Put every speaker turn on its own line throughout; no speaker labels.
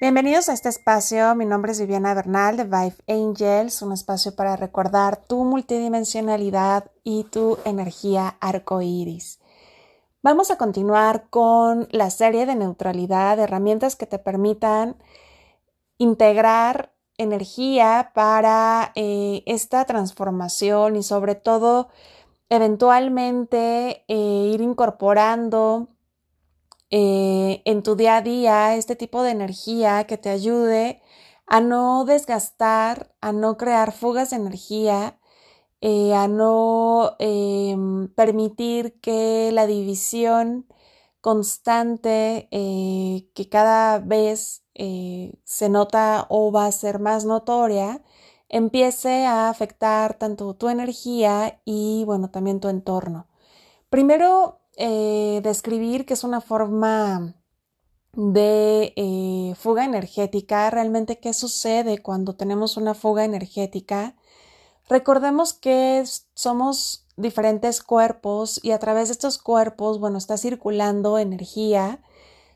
Bienvenidos a este espacio. Mi nombre es Viviana Bernal de Vive Angels, un espacio para recordar tu multidimensionalidad y tu energía arcoíris. Vamos a continuar con la serie de neutralidad, de herramientas que te permitan integrar energía para eh, esta transformación y sobre todo eventualmente eh, ir incorporando eh, en tu día a día este tipo de energía que te ayude a no desgastar, a no crear fugas de energía, eh, a no em, permitir que la división constante eh, que cada vez se nota o va a ser más notoria, empiece a afectar tanto tu energía y bueno, también tu entorno. Primero, eh, describir que es una forma de eh, fuga energética, realmente qué sucede cuando tenemos una fuga energética. Recordemos que somos diferentes cuerpos y a través de estos cuerpos, bueno, está circulando energía,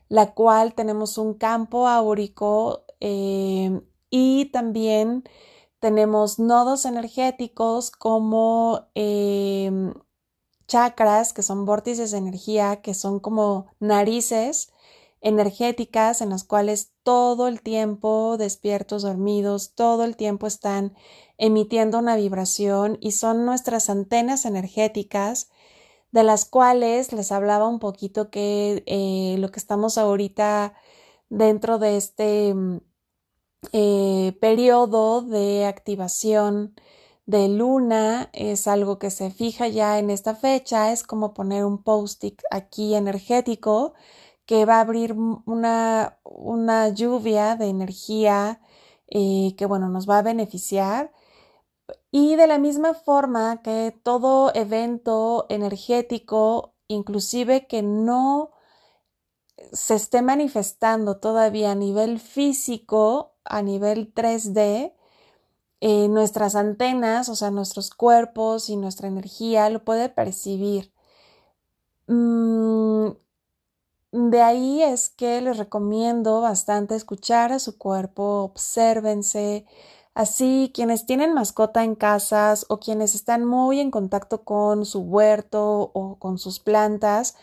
la cual tenemos un campo áurico eh, y también tenemos nodos energéticos como chakras, que son vórtices de energía, que son como narices energéticas en las cuales todo el tiempo, despiertos, dormidos, todo el tiempo están emitiendo una vibración y son nuestras antenas energéticas de las cuales les hablaba un poquito que eh, lo que estamos ahorita dentro de este mm, eh, periodo de activación de luna es algo que se fija ya en esta fecha, es como poner un post-it aquí energético que va a abrir una, una lluvia de energía eh, que bueno, nos va a beneficiar. Y de la misma forma que todo evento energético, inclusive que no se esté manifestando todavía a nivel físico, a nivel 3D, eh, nuestras antenas, o sea, nuestros cuerpos y nuestra energía lo puede percibir. Mm, de ahí es que les recomiendo bastante escuchar a su cuerpo, obsérvense. Así, quienes tienen mascota en casas o quienes están muy en contacto con su huerto o con sus plantas,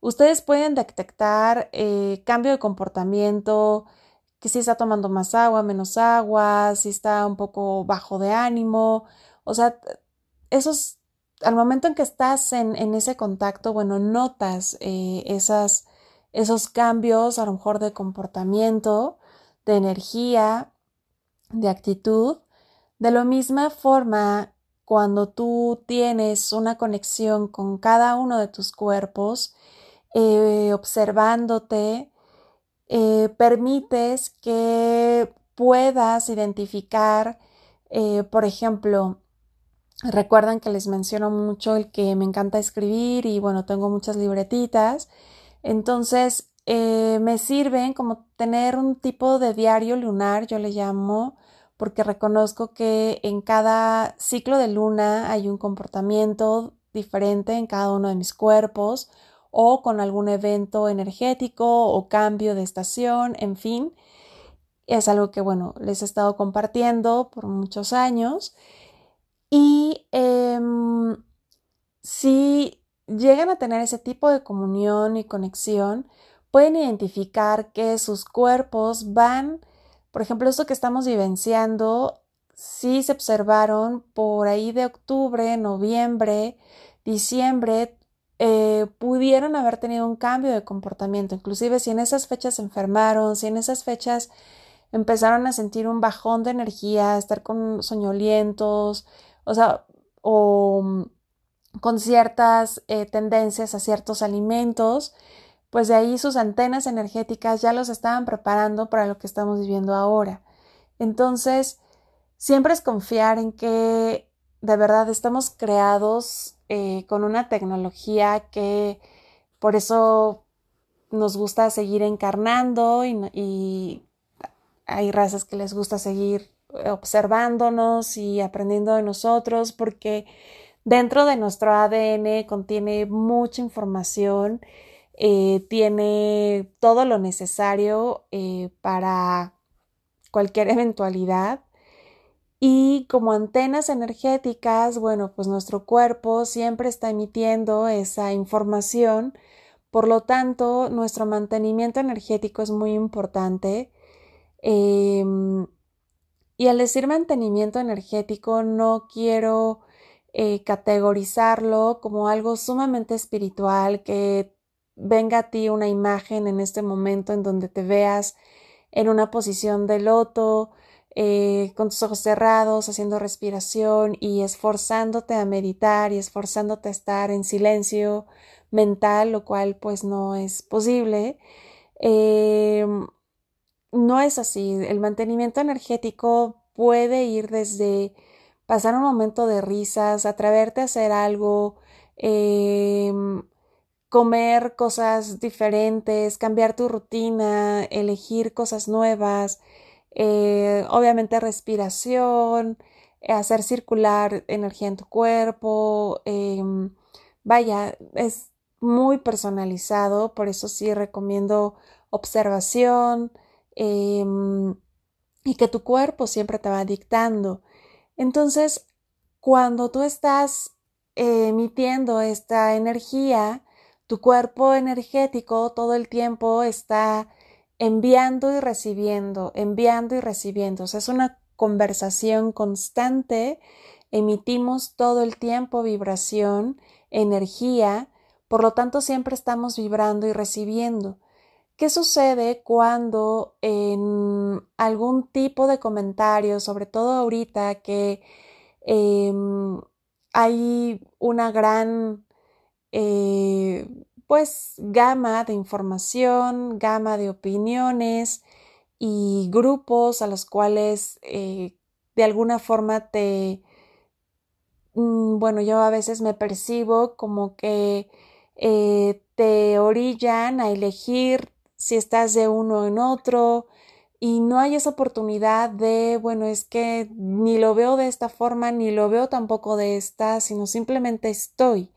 ustedes pueden detectar eh, cambio de comportamiento, que si está tomando más agua, menos agua, si está un poco bajo de ánimo, o sea, esos, al momento en que estás en, ese contacto, bueno, notas eh, esas, esos cambios a lo mejor de comportamiento, de energía, de actitud. De la misma forma, cuando tú tienes una conexión con cada uno de tus cuerpos, eh, observándote, eh, permites que puedas identificar, eh, por ejemplo, recuerdan que les menciono mucho el que me encanta escribir y bueno, tengo muchas libretitas, entonces eh, me sirven como tener un tipo de diario lunar, yo le llamo, porque reconozco que en cada ciclo de luna hay un comportamiento diferente en cada uno de mis cuerpos o con algún evento energético o cambio de estación, en fin. Es algo que, bueno, les he estado compartiendo por muchos años. Y em, si llegan a tener ese tipo de comunión y conexión, pueden identificar que sus cuerpos van, por ejemplo, esto que estamos vivenciando, si se observaron por ahí de octubre, noviembre, diciembre, eh, pudieron haber tenido un cambio de comportamiento, inclusive si en esas fechas se enfermaron, si en esas fechas empezaron a sentir un bajón de energía, estar con soñolientos, o sea, o mm, con ciertas eh, tendencias a ciertos alimentos, pues de ahí sus antenas energéticas ya los estaban preparando para lo que estamos viviendo ahora. Entonces, siempre es confiar en que de verdad estamos creados eh, con una tecnología que por eso nos gusta seguir encarnando y, hay razas que les gusta seguir observándonos y aprendiendo de nosotros porque dentro de nuestro ADN contiene mucha información eh, tiene todo lo necesario eh, para cualquier eventualidad. Y como antenas energéticas, bueno, pues nuestro cuerpo siempre está emitiendo esa información, por lo tanto, nuestro mantenimiento energético es muy importante. Em, y al decir mantenimiento energético, no quiero eh, categorizarlo como algo sumamente espiritual, que venga a ti una imagen en este momento en donde te veas en una posición de loto, eh, con tus ojos cerrados, haciendo respiración y esforzándote a meditar y esforzándote a estar en silencio mental, lo cual pues no es posible. Em, no es así. El mantenimiento energético puede ir desde pasar un momento de risas, atreverte a hacer algo, em, comer cosas diferentes, cambiar tu rutina, elegir cosas nuevas, eh, obviamente respiración, hacer circular energía en tu cuerpo, em, vaya, es muy personalizado, por eso sí recomiendo observación em, y que tu cuerpo siempre te va dictando. Entonces, cuando tú estás emitiendo esta energía, tu cuerpo energético todo el tiempo está enviando y recibiendo, enviando y recibiendo. O sea, es una conversación constante. Emitimos todo el tiempo vibración, energía, por lo tanto siempre estamos vibrando y recibiendo. ¿Qué sucede cuando en algún tipo de comentario, sobre todo ahorita que em, hay una gran eh, pues gama de información, gama de opiniones y grupos a los cuales eh, de alguna forma te, mm, bueno, yo a veces me percibo como que eh, te orillan a elegir si estás de uno en otro y no hay esa oportunidad de, bueno, es que ni lo veo de esta forma, ni lo veo tampoco de esta, sino simplemente estoy.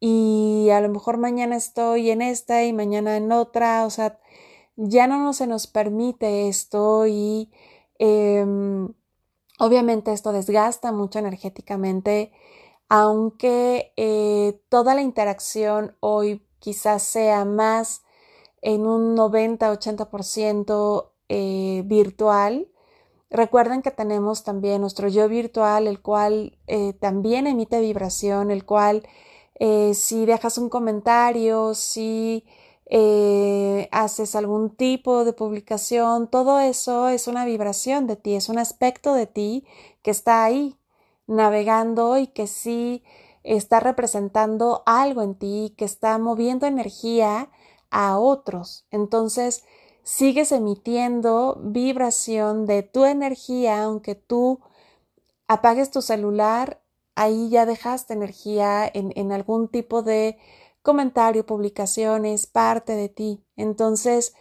Y a lo mejor mañana estoy en esta y mañana en otra, o sea, ya no se nos permite esto y em, obviamente esto desgasta mucho energéticamente aunque eh, toda la interacción hoy quizás sea más en un 90-80% eh, virtual. Recuerden que tenemos también nuestro yo virtual, el cual eh, también emite vibración, el cual si dejas un comentario, si haces algún tipo de publicación, todo eso es una vibración de ti, es un aspecto de ti que está ahí, navegando y que sí está representando algo en ti, que está moviendo energía a otros. Entonces, sigues emitiendo vibración de tu energía, aunque tú apagues tu celular, ahí ya dejaste energía en, algún tipo de comentario, publicación, es parte de ti. Entonces,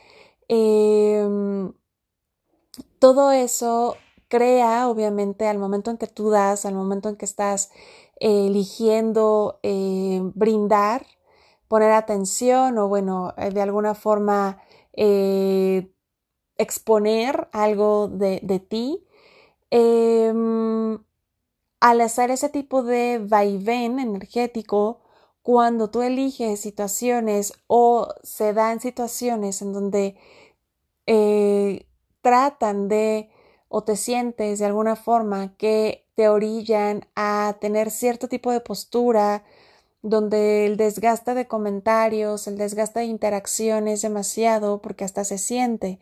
em, todo eso crea, obviamente, al momento en que tú das, al momento en que estás eh, eligiendo eh, brindar, poner atención o, bueno, eh, de alguna forma exponer algo de, de ti, em, al hacer ese tipo de vaivén energético, cuando tú eliges situaciones o se dan situaciones en donde tratan de o te sientes de alguna forma que te orillan a tener cierto tipo de postura donde el desgaste de comentarios, el desgaste de interacción es demasiado porque hasta se siente.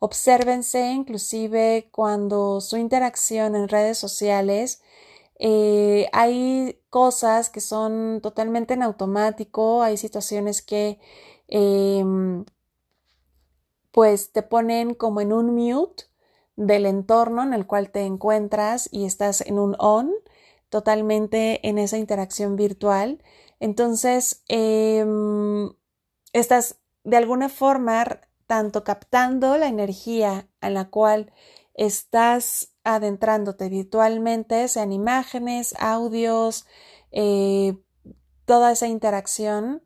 Obsérvense inclusive cuando su interacción en redes sociales eh, hay cosas que son totalmente en automático, hay situaciones que em, pues te ponen como en un mute del entorno en el cual te encuentras y estás en un on, totalmente en esa interacción virtual. Entonces, em, estás de alguna forma tanto captando la energía a la cual estás adentrándote virtualmente, sean imágenes, audios, eh, toda esa interacción,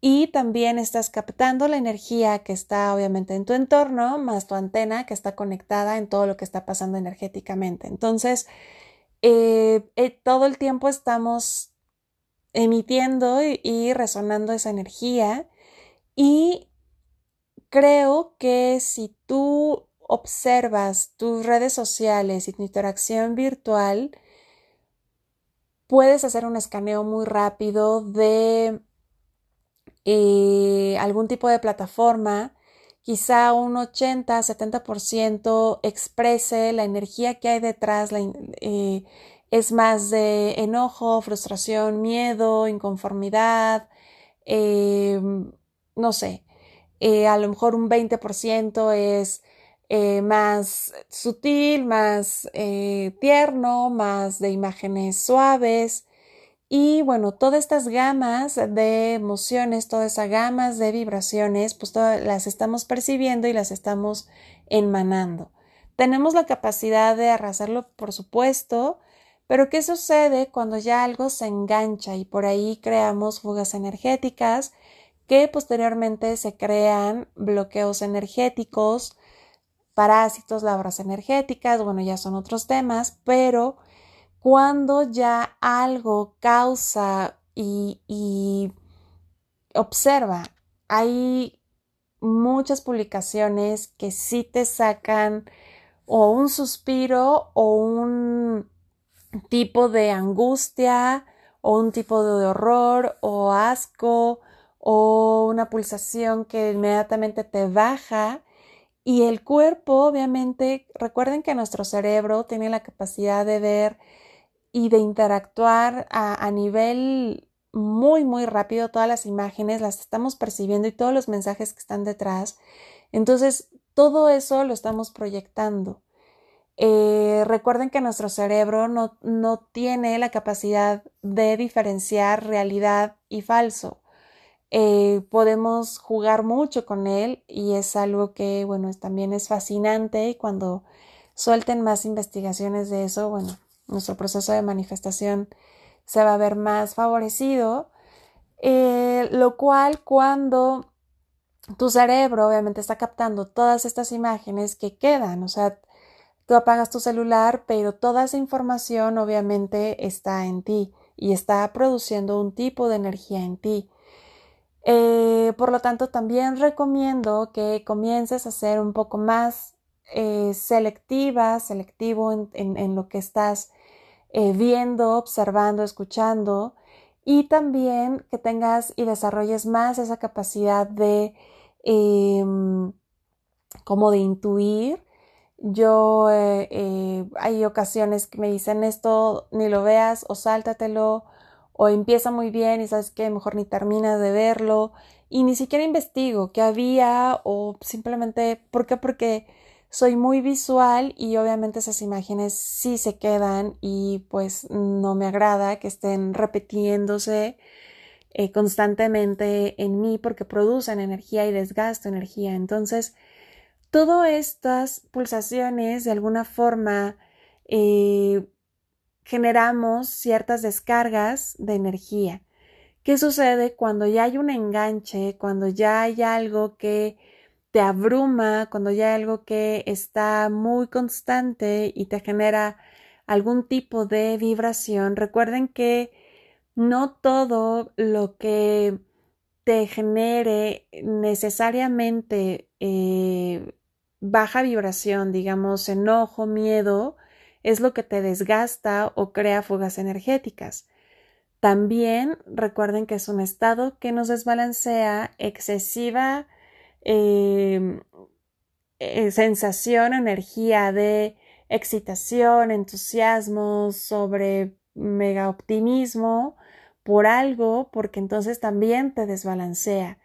y también estás captando la energía que está obviamente en tu entorno, más tu antena que está conectada en todo lo que está pasando energéticamente. Entonces, eh, eh, todo el tiempo estamos emitiendo y, resonando esa energía y creo que si tú observas tus redes sociales y tu interacción virtual, puedes hacer un escaneo muy rápido de eh, algún tipo de plataforma, quizá un 80-70% exprese la energía que hay detrás, eh, es más de enojo, frustración, miedo, inconformidad, eh, no sé, a lo mejor un 20% es más sutil, más tierno, más de imágenes suaves, y bueno, todas estas gamas de emociones, todas esas gamas de vibraciones, pues todas las estamos percibiendo y las estamos emanando. Tenemos la capacidad de arrasarlo, por supuesto, pero ¿qué sucede cuando ya algo se engancha y por ahí creamos fugas energéticas que posteriormente se crean bloqueos energéticos, parásitos, labras energéticas, bueno, ya son otros temas, pero cuando ya algo causa y, observa, hay muchas publicaciones que sí te sacan o un suspiro o un tipo de angustia o un tipo de horror o asco o una pulsación que inmediatamente te baja y el cuerpo obviamente recuerden que nuestro cerebro tiene la capacidad de ver y de interactuar a, nivel muy, muy rápido. Todas las imágenes las estamos percibiendo y todos los mensajes que están detrás. Entonces, todo eso lo estamos proyectando. Eh, recuerden que nuestro cerebro no, no, tiene la capacidad de diferenciar realidad y falso. Eh, podemos jugar mucho con él y es algo que, bueno, también es fascinante y cuando suelten más investigaciones de eso, bueno, nuestro proceso de manifestación se va a ver más favorecido, eh, lo cual cuando tu cerebro obviamente está captando todas estas imágenes que quedan, o sea, tú apagas tu celular, pero toda esa información obviamente está en ti y está produciendo un tipo de energía en ti. Eh, por lo tanto, también recomiendo que comiences a ser un poco más eh, selectiva, selectivo en, lo que estás eh, viendo, observando, escuchando y también que tengas y desarrolles más esa capacidad de em, como de intuir. Yo hay ocasiones que me dicen esto ni lo veas o sáltatelo o empieza muy bien y sabes que mejor ni terminas de verlo y ni siquiera investigo qué había o simplemente, ¿por qué? Porque soy muy visual y obviamente esas imágenes sí se quedan y pues no me agrada que estén repitiéndose eh, constantemente en mí porque producen energía y desgasto energía. Entonces, todas estas pulsaciones de alguna forma eh, generamos ciertas descargas de energía. ¿Qué sucede cuando ya hay un enganche, cuando ya hay algo que te abruma, cuando ya hay algo que está muy constante y te genera algún tipo de vibración, recuerden que no todo lo que te genere necesariamente eh, baja vibración, digamos, enojo, miedo, es lo que te desgasta o crea fugas energéticas. También recuerden que es un estado que nos desbalancea excesiva Em, eh, sensación, energía de excitación, entusiasmo, sobre mega optimismo por algo, porque entonces también te desbalancea.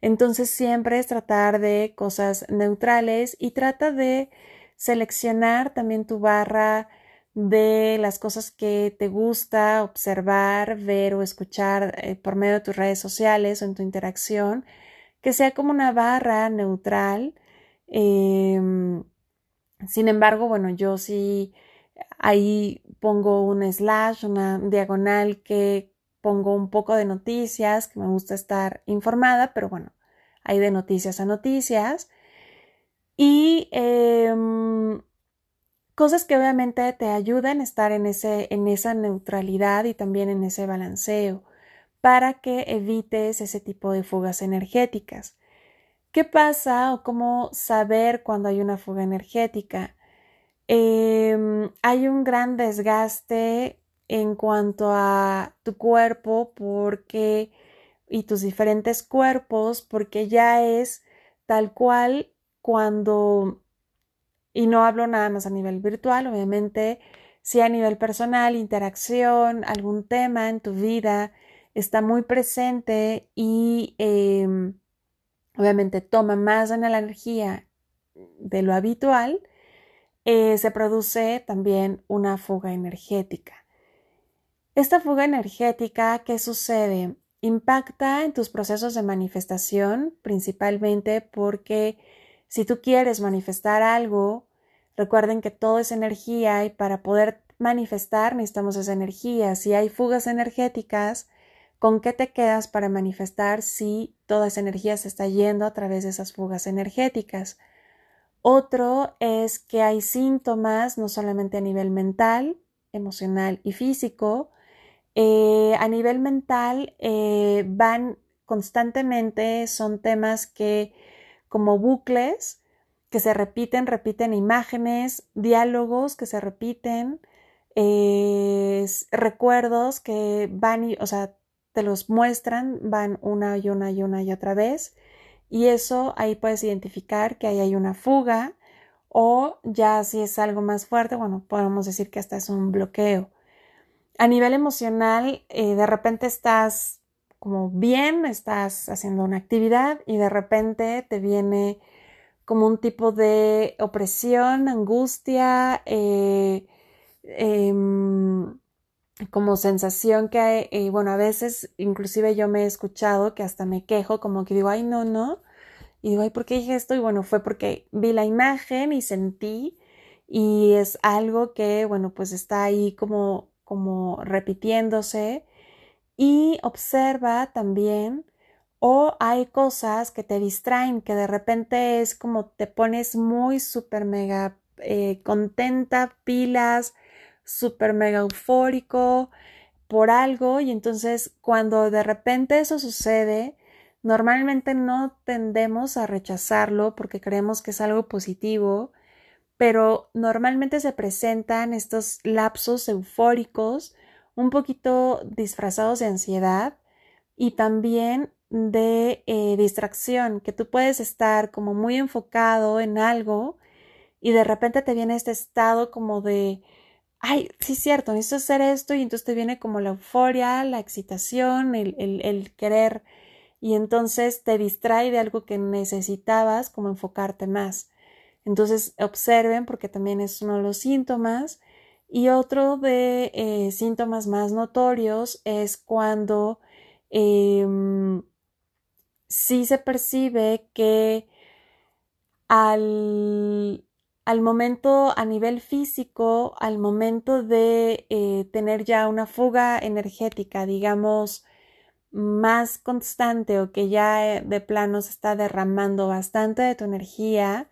Entonces siempre es tratar de cosas neutrales y trata de seleccionar también tu barra de las cosas que te gusta observar, ver o escuchar eh, por medio de tus redes sociales o en tu interacción que sea como una barra neutral. Em, sin embargo, bueno, yo sí ahí pongo un slash, una diagonal que pongo un poco de noticias, que me gusta estar informada, pero bueno, hay de noticias a noticias. Y em, cosas que obviamente te ayudan a estar en, ese, en esa neutralidad y también en ese balanceo para que evites ese tipo de fugas energéticas. ¿Qué pasa o cómo saber cuando hay una fuga energética? Em, hay un gran desgaste en cuanto a tu cuerpo porque y tus diferentes cuerpos porque ya es tal cual cuando y no hablo nada más a nivel virtual, obviamente, si a nivel personal, interacción, algún tema en tu vida está muy presente y em, obviamente toma más en la energía de lo habitual, eh, se produce también una fuga energética. Esta fuga energética, ¿qué sucede? Impacta en tus procesos de manifestación, principalmente porque si tú quieres manifestar algo, Recuerden que todo es energía y para poder manifestar necesitamos esa energía. Si hay fugas energéticas, ¿con qué te quedas para manifestar si toda esa energía se está yendo a través de esas fugas energéticas? Otro es que hay síntomas no solamente a nivel mental, emocional y físico. Eh, a nivel mental eh, van constantemente, son temas que como bucles que se repiten, repiten imágenes, diálogos que se repiten, recuerdos que van y, o sea, te los muestran, van una y una y una y otra vez. Y eso ahí puedes identificar que ahí hay una fuga o ya si es algo más fuerte, bueno, podemos decir que hasta es un bloqueo. A nivel emocional, eh, de repente estás como bien, estás haciendo una actividad y de repente te viene como un tipo de opresión, angustia, eh, em, como sensación que, hay, eh, bueno, a veces inclusive yo me he escuchado que hasta me quejo, como que digo, ay, no, no, y digo, ay, ¿por qué dije esto? Y bueno, fue porque vi la imagen y sentí, y es algo que, bueno, pues está ahí como, como repitiéndose, y observa también o hay cosas que te distraen, que de repente es como te pones muy súper mega eh, contenta, pilas, súper mega eufórico por algo y entonces cuando de repente eso sucede, normalmente no tendemos a rechazarlo porque creemos que es algo positivo, pero normalmente se presentan estos lapsos eufóricos un poquito disfrazados de ansiedad y también de eh, distracción, que tú puedes estar como muy enfocado en algo y de repente te viene este estado como de, ay, sí es cierto, necesito hacer esto y entonces te viene como la euforia, la excitación, el, el, el querer y entonces te distrae de algo que necesitabas como enfocarte más. Entonces observen porque también es uno de los síntomas. Y otro de eh, síntomas más notorios es cuando em, sí se percibe que al, al, momento a nivel físico, al momento de eh, tener ya una fuga energética, digamos, más constante o que ya eh, de plano se está derramando bastante de tu energía,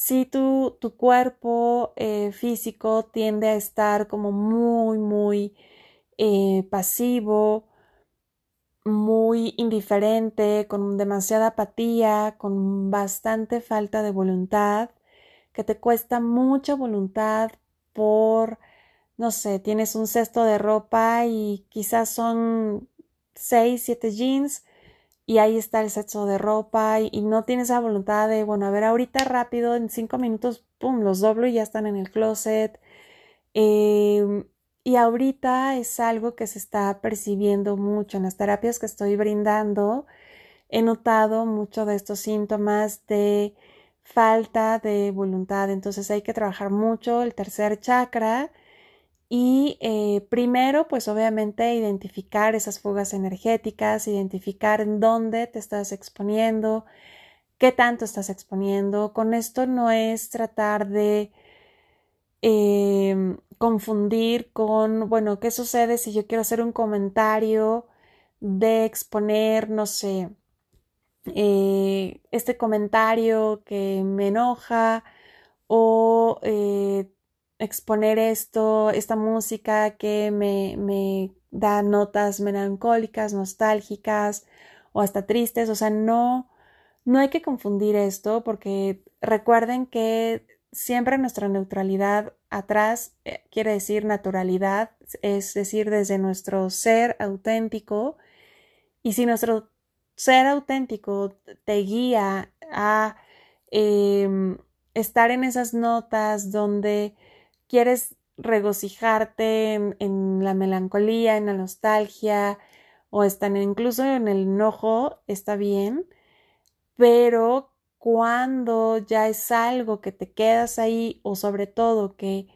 si tu, tu cuerpo eh, físico tiende a estar como muy, muy pasivo, muy indiferente, con demasiada apatía, con bastante falta de voluntad, que te cuesta mucha voluntad por, no sé, tienes un cesto de ropa y quizás son seis, siete jeans y ahí está el cesto de ropa y, no tienes la voluntad de, bueno, a ver, ahorita rápido, en cinco minutos, pum, los doblo y ya están en el closet. Eh, y ahorita es algo que se está percibiendo mucho en las terapias que estoy brindando. He notado mucho de estos síntomas de falta de voluntad. Entonces hay que trabajar mucho el tercer chakra y eh, primero, pues obviamente identificar esas fugas energéticas, identificar en dónde te estás exponiendo, qué tanto estás exponiendo. Con esto no es tratar de Em, confundir con, bueno, ¿qué sucede si yo quiero hacer un comentario de exponer, no sé, eh, este comentario que me enoja o eh, exponer esto, esta música que me, me da notas melancólicas, nostálgicas o hasta tristes, o sea, no, no hay que confundir esto porque recuerden que siempre nuestra neutralidad atrás eh, quiere decir naturalidad, es decir, desde nuestro ser auténtico. Y si nuestro ser auténtico te guía a em, estar en esas notas donde quieres regocijarte en, la melancolía, en la nostalgia o están incluso en el enojo, está bien, pero cuando ya es algo que te quedas ahí o sobre todo que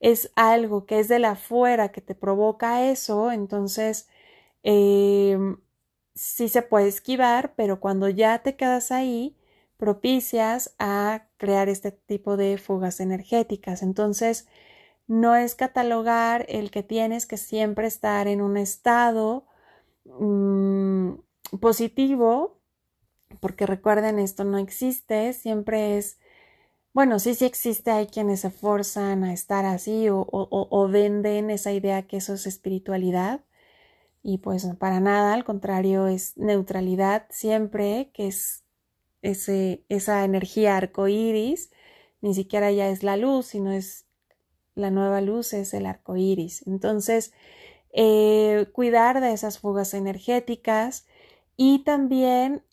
es algo que es de la afuera que te provoca eso, entonces em, sí se puede esquivar, pero cuando ya te quedas ahí, propicias a crear este tipo de fugas energéticas. Entonces, no es catalogar el que tienes que siempre estar en un estado mm, positivo, porque recuerden, esto no existe, siempre es, bueno, sí, sí existe, hay quienes se forzan a estar así o, o venden esa idea que eso es espiritualidad, y pues para nada, al contrario, es neutralidad siempre, que es esa energía arcoíris, ni siquiera ya es la luz, sino es la nueva luz, es el arco iris. Entonces, eh, cuidar de esas fugas energéticas y también,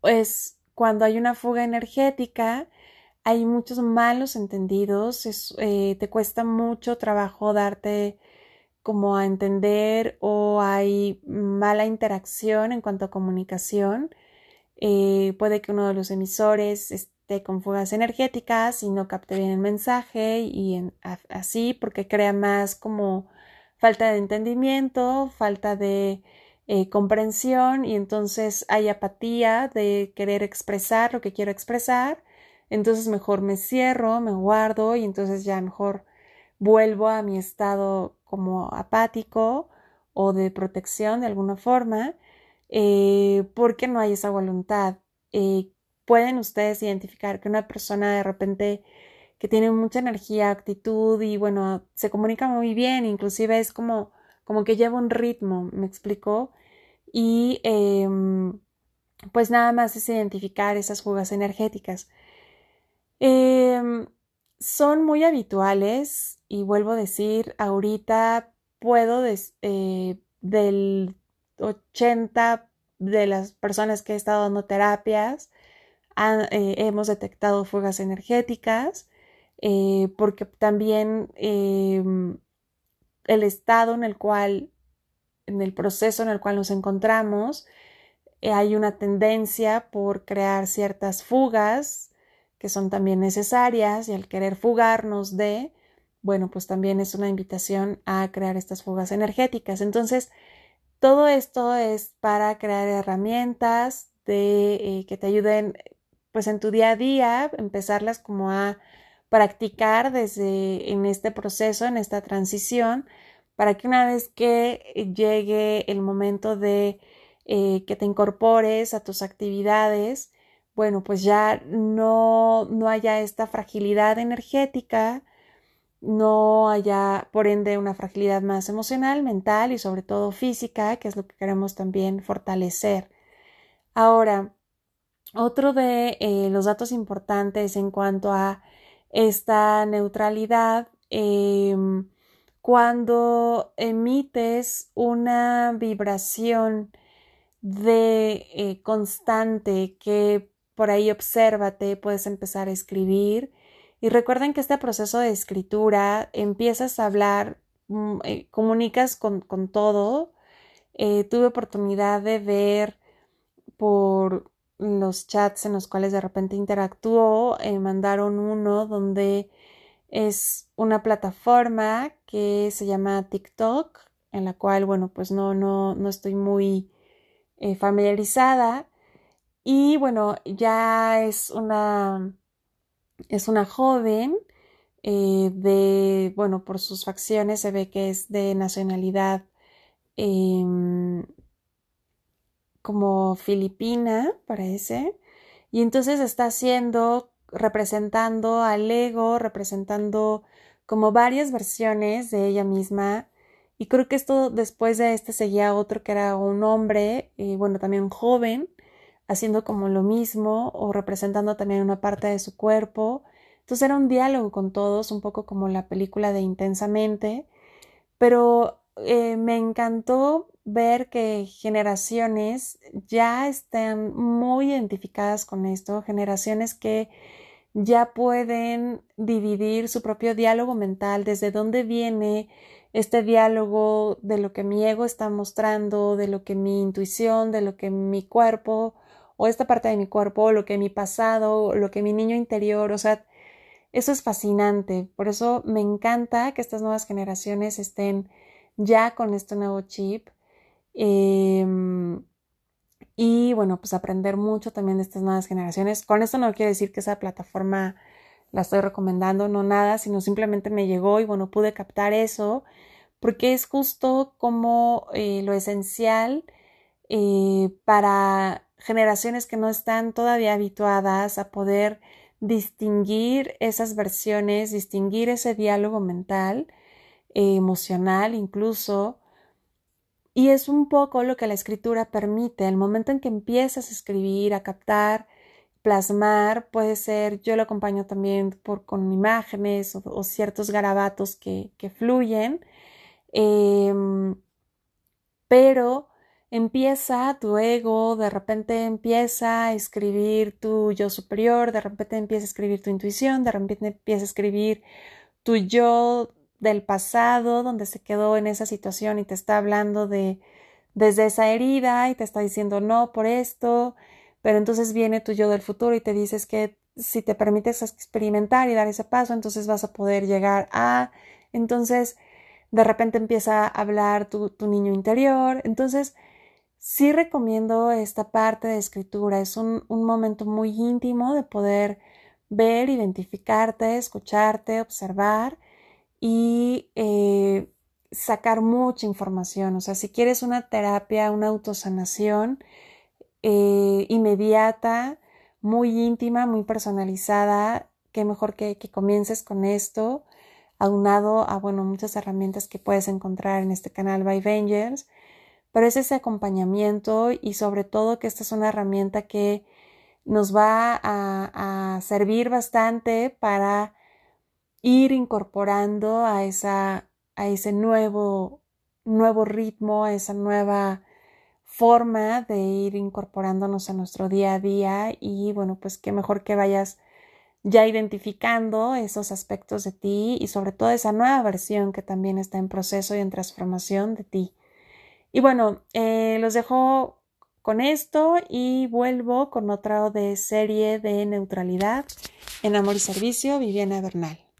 pues, cuando hay una fuga energética, hay muchos malos entendidos, eh, te cuesta mucho trabajo darte como a entender o hay mala interacción en cuanto a comunicación. Eh, puede que uno de los emisores esté con fugas energéticas y no capte bien el mensaje y así porque crea más como falta de entendimiento, falta de eh, comprensión y entonces hay apatía de querer expresar lo que quiero expresar. Entonces mejor me cierro, me guardo y entonces ya mejor vuelvo a mi estado como apático o de protección de alguna forma, eh, porque no hay esa voluntad. Eh, pueden ustedes identificar que una persona de repente que tiene mucha energía, actitud y bueno, se comunica muy bien, inclusive es como, como que lleva un ritmo, me explicó, y em, pues nada más es identificar esas fugas energéticas. Em, son muy habituales y vuelvo a decir, ahorita puedo eh, del 80 de las personas que he estado dando terapias, eh, hemos detectado fugas energéticas, eh, porque también em, el estado en el cual, en el proceso en el cual nos encontramos, hay una tendencia por crear ciertas fugas que son también necesarias y al querer fugarnos de, bueno, pues también es una invitación a crear estas fugas energéticas. Entonces, todo esto es para crear herramientas de, eh, que te ayuden pues en tu día a día, empezarlas como a practicar desde en este proceso, en esta transición, para que una vez que llegue el momento de eh, que te incorpores a tus actividades, bueno, pues ya no, no haya esta fragilidad energética, no haya, por ende, una fragilidad más emocional, mental y sobre todo física, que es lo que queremos también fortalecer. Ahora, otro de eh, los datos importantes en cuanto a esta neutralidad, em, cuando emites una vibración de eh, constante que por ahí obsérvate, puedes empezar a escribir. Y recuerden que este proceso de escritura empiezas a hablar, mm, eh, comunicas con, todo. Eh, tuve oportunidad de ver por los chats en los cuales de repente interactuó, eh, mandaron uno donde es una plataforma que se llama TikTok, en la cual, bueno, pues no, no, no estoy muy familiarizada, y bueno, ya es una, es una joven eh, de, bueno, por sus facciones se ve que es de nacionalidad em, como filipina, parece, y entonces está haciendo, representando al ego, representando como varias versiones de ella misma. Y creo que esto después de este seguía otro que era un hombre, y bueno, también joven, haciendo como lo mismo o representando también una parte de su cuerpo. Entonces era un diálogo con todos, un poco como la película de Intensamente, pero eh, me encantó ver que generaciones ya están muy identificadas con esto, generaciones que ya pueden dividir su propio diálogo mental, desde dónde viene este diálogo de lo que mi ego está mostrando, de lo que mi intuición, de lo que mi cuerpo o esta parte de mi cuerpo, o lo que mi pasado, lo que mi niño interior, o sea, eso es fascinante. Por eso me encanta que estas nuevas generaciones estén ya con este nuevo chip. Em, y bueno, pues aprender mucho también de estas nuevas generaciones. Con esto no quiere decir que esa plataforma la estoy recomendando, no nada, sino simplemente me llegó y bueno, pude captar eso, porque es justo como eh, lo esencial eh, para generaciones que no están todavía habituadas a poder distinguir esas versiones, distinguir ese diálogo mental, eh, emocional incluso. Y es un poco lo que la escritura permite. El momento en que empiezas a escribir, a captar, plasmar, puede ser, yo lo acompaño también por, con imágenes o, ciertos garabatos que, que fluyen, em, pero empieza tu ego, de repente empieza a escribir tu yo superior, de repente empieza a escribir tu intuición, de repente empieza a escribir tu yo del pasado, donde se quedó en esa situación y te está hablando de desde esa herida y te está diciendo no por esto, pero entonces viene tu yo del futuro y te dices que si te permites experimentar y dar ese paso, entonces vas a poder llegar a, entonces de repente empieza a hablar tu, tu niño interior, entonces Sí recomiendo esta parte de escritura, es un, momento muy íntimo de poder ver, identificarte, escucharte, observar y eh, sacar mucha información. O sea, si quieres una terapia, una autosanación eh, inmediata, muy íntima, muy personalizada, qué mejor que, que comiences con esto, aunado a, bueno, muchas herramientas que puedes encontrar en este canal by Vengers pero es ese acompañamiento y sobre todo que esta es una herramienta que nos va a, servir bastante para ir incorporando a, esa, a ese nuevo, nuevo ritmo, a esa nueva forma de ir incorporándonos a nuestro día a día y bueno, pues qué mejor que vayas ya identificando esos aspectos de ti y sobre todo esa nueva versión que también está en proceso y en transformación de ti. Y bueno, eh, los dejo con esto y vuelvo con otra de serie de neutralidad en Amor y Servicio, Viviana Bernal.